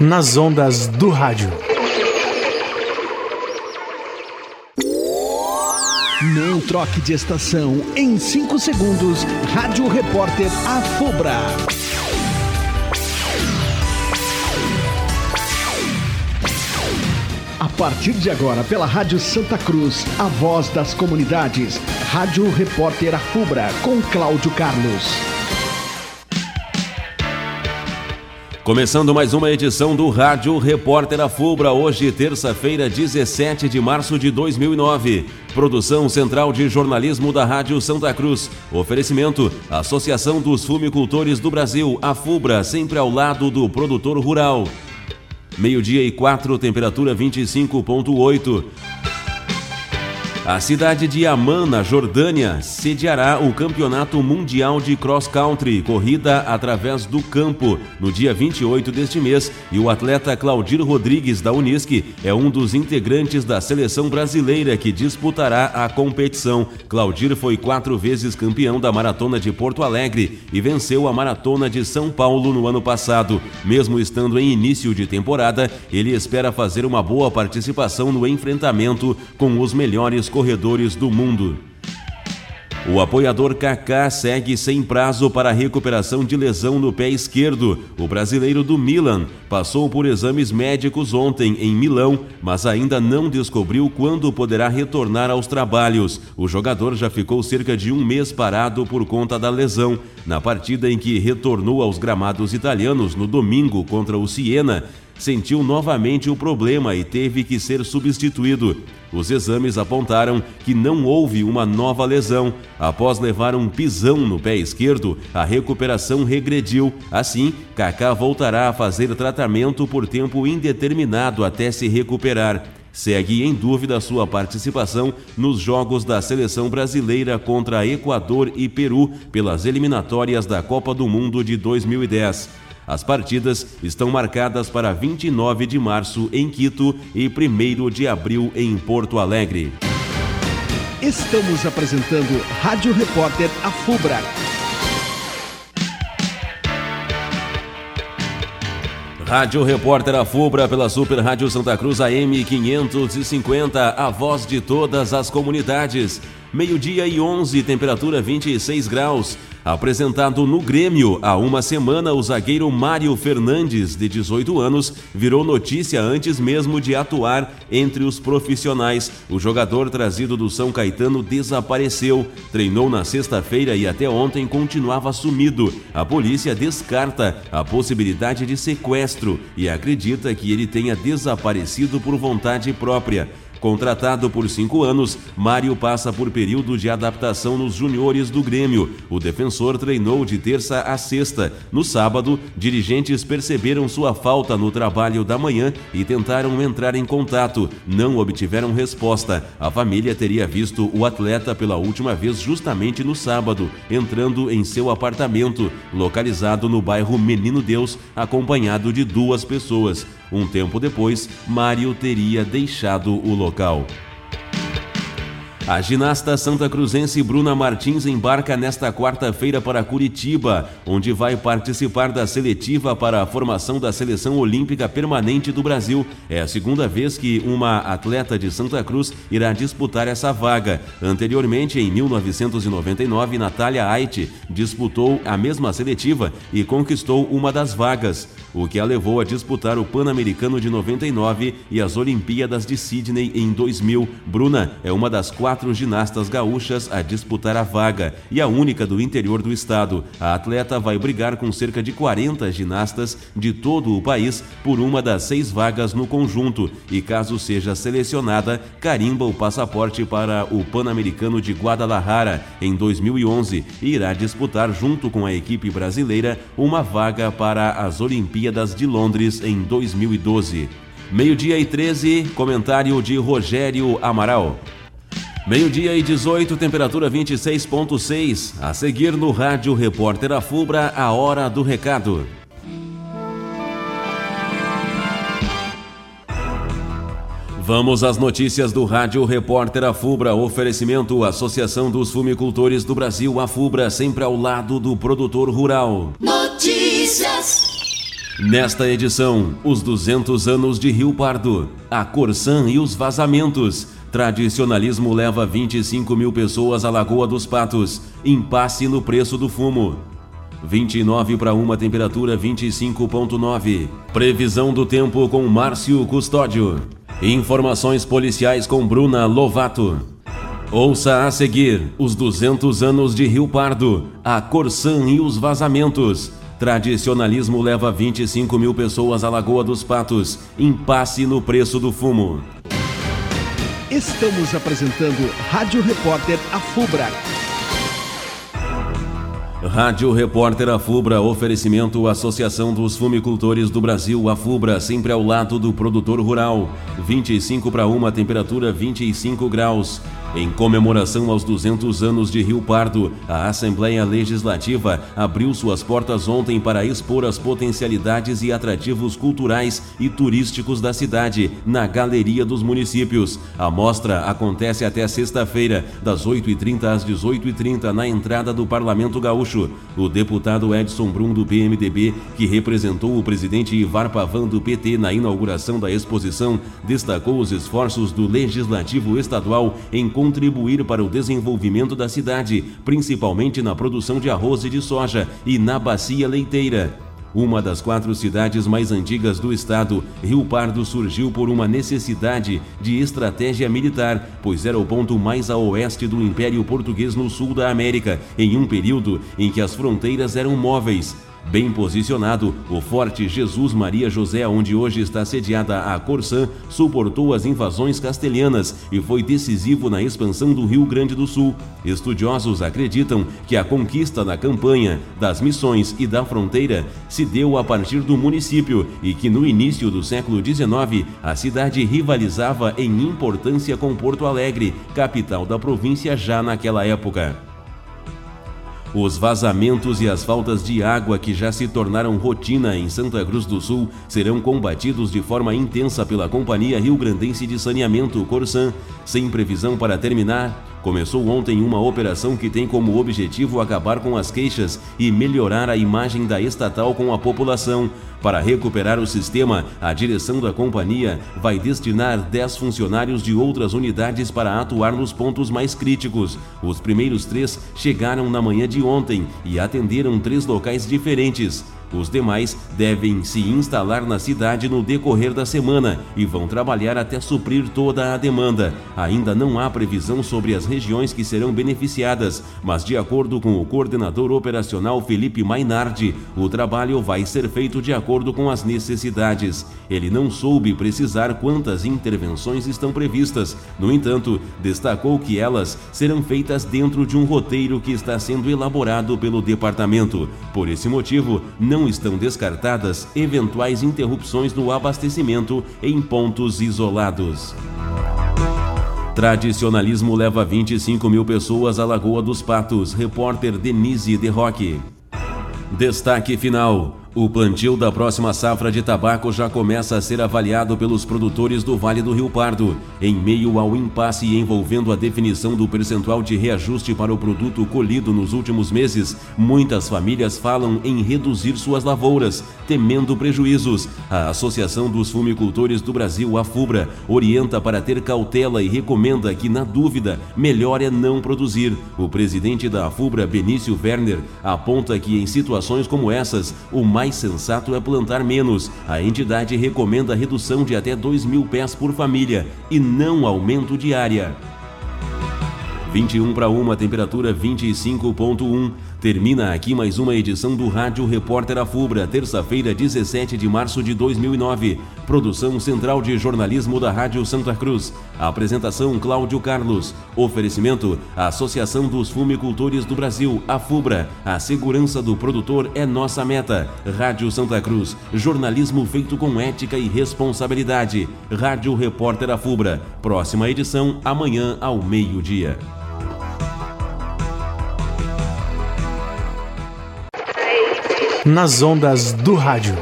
nas ondas do rádio. Não troque de estação. Em 5 segundos, Rádio Repórter Afubra. A partir de agora, pela Rádio Santa Cruz, a voz das comunidades. Rádio Repórter Afubra, com Cláudio Carlos. Começando mais uma edição do Rádio Repórter Afubra, hoje, terça-feira, 17 de março de 2009. Produção Central de Jornalismo da Rádio Santa Cruz. Oferecimento: Associação dos Fumicultores do Brasil, Afubra, sempre ao lado do produtor rural. Meio-dia e quatro, temperatura 25,8. A cidade de Amman, na Jordânia, sediará o Campeonato Mundial de Cross Country, corrida através do campo, no dia 28 deste mês, e o atleta Claudir Rodrigues, da Unisc, é um dos integrantes da seleção brasileira que disputará a competição. Claudir foi quatro vezes campeão da Maratona de Porto Alegre e venceu a Maratona de São Paulo no ano passado. Mesmo estando em início de temporada, ele espera fazer uma boa participação no enfrentamento com os melhores corredores do mundo. O apoiador Kaká segue sem prazo para recuperação de lesão no pé esquerdo. O brasileiro do Milan passou por exames médicos ontem em Milão, mas ainda não descobriu quando poderá retornar aos trabalhos. O jogador já ficou cerca de um mês parado por conta da lesão. Na partida em que retornou aos gramados italianos no domingo contra o Siena, sentiu novamente o problema e teve que ser substituído. Os exames apontaram que não houve uma nova lesão. Após levar um pisão no pé esquerdo, a recuperação regrediu. Assim, Kaká voltará a fazer tratamento por tempo indeterminado até se recuperar. Segue em dúvida sua participação nos jogos da seleção brasileira contra Equador e Peru pelas eliminatórias da Copa do Mundo de 2010. As partidas estão marcadas para 29 de março em Quito e 1 de abril em Porto Alegre. Estamos apresentando Rádio Repórter Afubra. Rádio Repórter Afubra pela Super Rádio Santa Cruz AM 550, a voz de todas as comunidades. Meio-dia e 11, temperatura 26 graus. Apresentado no Grêmio há uma semana, o zagueiro Mário Fernandes, de 18 anos, virou notícia antes mesmo de atuar entre os profissionais. O jogador trazido do São Caetano desapareceu. Treinou na sexta-feira e até ontem continuava sumido. A polícia descarta a possibilidade de sequestro e acredita que ele tenha desaparecido por vontade própria. Contratado por cinco anos, Mário passa por período de adaptação nos juniores do Grêmio. O defensor treinou de terça a sexta. No sábado, dirigentes perceberam sua falta no trabalho da manhã e tentaram entrar em contato. Não obtiveram resposta. A família teria visto o atleta pela última vez justamente no sábado, entrando em seu apartamento, localizado no bairro Menino Deus, acompanhado de duas pessoas. Um tempo depois, Mário teria deixado o local. A ginasta santa cruzense Bruna Martins embarca nesta quarta-feira para Curitiba, onde vai participar da seletiva para a formação da seleção olímpica permanente do Brasil. É a segunda vez que uma atleta de Santa Cruz irá disputar essa vaga. Anteriormente, em 1999, Natália Ait disputou a mesma seletiva e conquistou uma das vagas, o que a levou a disputar o Pan-Americano de 99 e as Olimpíadas de Sydney em 2000. Bruna é uma das quatro quatro ginastas gaúchas a disputar a vaga e a única do interior do estado. A atleta vai brigar com cerca de 40 ginastas de todo o país por uma das seis vagas no conjunto e, caso seja selecionada, carimba o passaporte para o Pan-Americano de Guadalajara em 2011 e irá disputar, junto com a equipe brasileira, uma vaga para as Olimpíadas de Londres em 2012. Meio-dia e 13, comentário de Rogério Amaral. Meio-dia e 18, temperatura 26.6. A seguir no Rádio Repórter Afubra, a hora do recado. Vamos às notícias do Rádio Repórter Afubra. Oferecimento Associação dos Fumicultores do Brasil, Afubra, sempre ao lado do produtor rural. Notícias. Nesta edição, os 200 anos de Rio Pardo, a Corsã e os vazamentos. Tradicionalismo leva 25 mil pessoas à Lagoa dos Patos. Impasse no preço do fumo. 29 para uma temperatura 25.9. Previsão do tempo com Márcio Custódio. Informações policiais com Bruna Lovato. Ouça a seguir os 200 anos de Rio Pardo, a Corsã e os vazamentos. Tradicionalismo leva 25 mil pessoas à Lagoa dos Patos. Impasse no preço do fumo. Estamos apresentando Rádio Repórter Afubra. Rádio Repórter Afubra, oferecimento Associação dos Fumicultores do Brasil, Afubra, sempre ao lado do produtor rural. 25 para uma, temperatura 25 graus. Em comemoração aos 200 anos de Rio Pardo, a Assembleia Legislativa abriu suas portas ontem para expor as potencialidades e atrativos culturais e turísticos da cidade na Galeria dos Municípios. A mostra acontece até sexta-feira, das 8h30 às 18h30, na entrada do Parlamento Gaúcho. O deputado Edson Brum, do PMDB, que representou o presidente Ivar Pavan, do PT, na inauguração da exposição, destacou os esforços do Legislativo Estadual em contribuir para o desenvolvimento da cidade, principalmente na produção de arroz e de soja e na bacia leiteira. Uma das quatro cidades mais antigas do estado, Rio Pardo surgiu por uma necessidade de estratégia militar, pois era o ponto mais a oeste do Império Português no sul da América, em um período em que as fronteiras eram móveis. Bem posicionado, o Forte Jesus Maria José, onde hoje está sediada a Corsã, suportou as invasões castelhanas e foi decisivo na expansão do Rio Grande do Sul. Estudiosos acreditam que a conquista da campanha, das missões e da fronteira se deu a partir do município e que no início do século XIX a cidade rivalizava em importância com Porto Alegre, capital da província já naquela época. Os vazamentos e as faltas de água que já se tornaram rotina em Santa Cruz do Sul serão combatidos de forma intensa pela Companhia Rio Grandense de Saneamento Corsan, sem previsão para terminar Começou ontem uma operação que tem como objetivo acabar com as queixas e melhorar a imagem da estatal com a população. Para recuperar o sistema, a direção da companhia vai destinar 10 funcionários de outras unidades para atuar nos pontos mais críticos. Os primeiros três chegaram na manhã de ontem e atenderam três locais diferentes. Os demais devem se instalar na cidade no decorrer da semana e vão trabalhar até suprir toda a demanda. Ainda não há previsão sobre as regiões que serão beneficiadas, mas de acordo com o coordenador operacional Felipe Mainardi, o trabalho vai ser feito de acordo com as necessidades. Ele não soube precisar quantas intervenções estão previstas. No entanto, destacou que elas serão feitas dentro de um roteiro que está sendo elaborado pelo departamento. Por esse motivo, não não estão descartadas eventuais interrupções no abastecimento em pontos isolados. Tradicionalismo leva 25 mil pessoas à Lagoa dos Patos. Repórter Denise De Roque. Destaque final. O plantio da próxima safra de tabaco já começa a ser avaliado pelos produtores do Vale do Rio Pardo, em meio ao impasse envolvendo a definição do percentual de reajuste para o produto colhido nos últimos meses. Muitas famílias falam em reduzir suas lavouras, temendo prejuízos. A Associação dos Fumicultores do Brasil, a FUBRA, orienta para ter cautela e recomenda que, na dúvida, melhor é não produzir. O presidente da FUBRA, Benício Werner, aponta que em situações como essas, o mais mais sensato é plantar menos. A entidade recomenda redução de até 2 mil pés por família e não aumento de área. 21 para uma, temperatura 25.1. Termina aqui mais uma edição do Rádio Repórter Afubra, terça-feira, 17 de março de 2009. Produção Central de Jornalismo da Rádio Santa Cruz. Apresentação Cláudio Carlos. Oferecimento Associação dos Fumicultores do Brasil, Afubra. A segurança do produtor é nossa meta. Rádio Santa Cruz. Jornalismo feito com ética e responsabilidade. Rádio Repórter Afubra. Próxima edição amanhã ao meio-dia. Nas ondas do rádio.